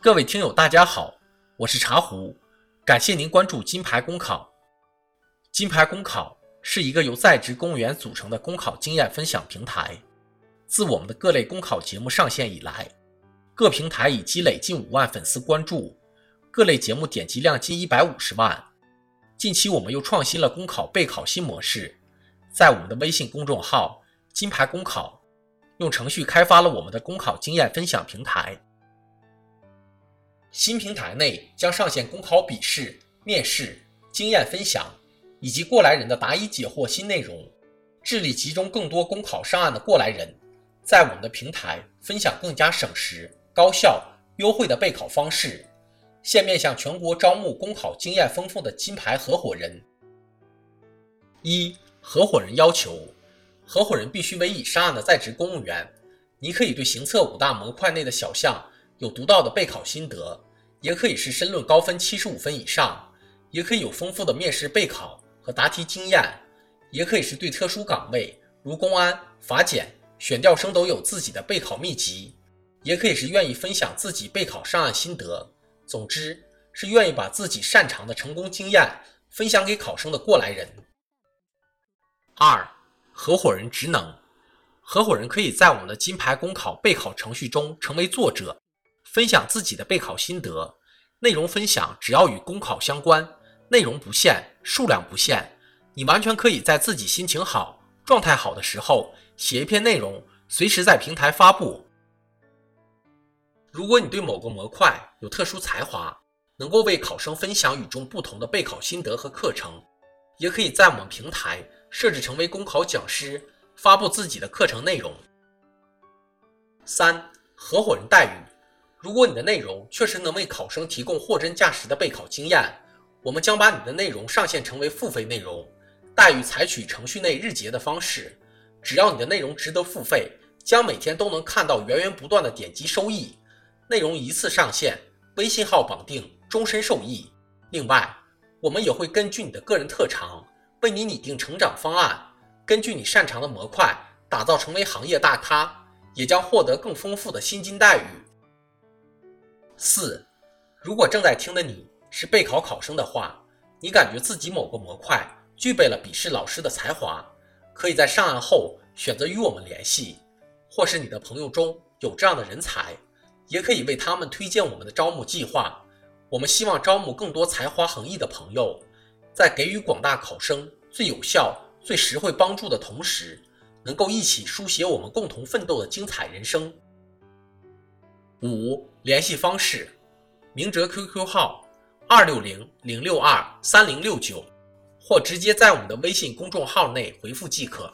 各位听友，大家好，我是茶壶，感谢您关注金牌公考。金牌公考是一个由在职公务员组成的公考经验分享平台。自我们的各类公考节目上线以来，各平台已积累近五万粉丝关注，各类节目点击量近一百五十万。近期我们又创新了公考备考新模式，在我们的微信公众号“金牌公考”用程序开发了我们的公考经验分享平台。新平台内将上线公考笔试、面试、经验分享，以及过来人的答疑解惑新内容，致力集中更多公考上岸的过来人，在我们的平台分享更加省时、高效、优惠的备考方式。现面向全国招募公考经验丰富的金牌合伙人。一、合伙人要求：合伙人必须为已上岸的在职公务员。你可以对行测五大模块内的小项。有独到的备考心得，也可以是申论高分七十五分以上，也可以有丰富的面试备考和答题经验，也可以是对特殊岗位如公安、法检、选调生都有自己的备考秘籍，也可以是愿意分享自己备考上岸心得。总之，是愿意把自己擅长的成功经验分享给考生的过来人。二、合伙人职能，合伙人可以在我们的金牌公考备考程序中成为作者。分享自己的备考心得，内容分享只要与公考相关，内容不限，数量不限，你完全可以在自己心情好、状态好的时候写一篇内容，随时在平台发布。如果你对某个模块有特殊才华，能够为考生分享与众不同的备考心得和课程，也可以在我们平台设置成为公考讲师，发布自己的课程内容。三、合伙人待遇。如果你的内容确实能为考生提供货真价实的备考经验，我们将把你的内容上线成为付费内容，待遇采取程序内日结的方式。只要你的内容值得付费，将每天都能看到源源不断的点击收益。内容一次上线，微信号绑定，终身受益。另外，我们也会根据你的个人特长，为你拟定成长方案，根据你擅长的模块，打造成为行业大咖，也将获得更丰富的薪金待遇。四，如果正在听的你是备考考生的话，你感觉自己某个模块具备了笔试老师的才华，可以在上岸后选择与我们联系，或是你的朋友中有这样的人才，也可以为他们推荐我们的招募计划。我们希望招募更多才华横溢的朋友，在给予广大考生最有效、最实惠帮助的同时，能够一起书写我们共同奋斗的精彩人生。五联系方式：明哲 QQ 号二六零零六二三零六九，或直接在我们的微信公众号内回复即可。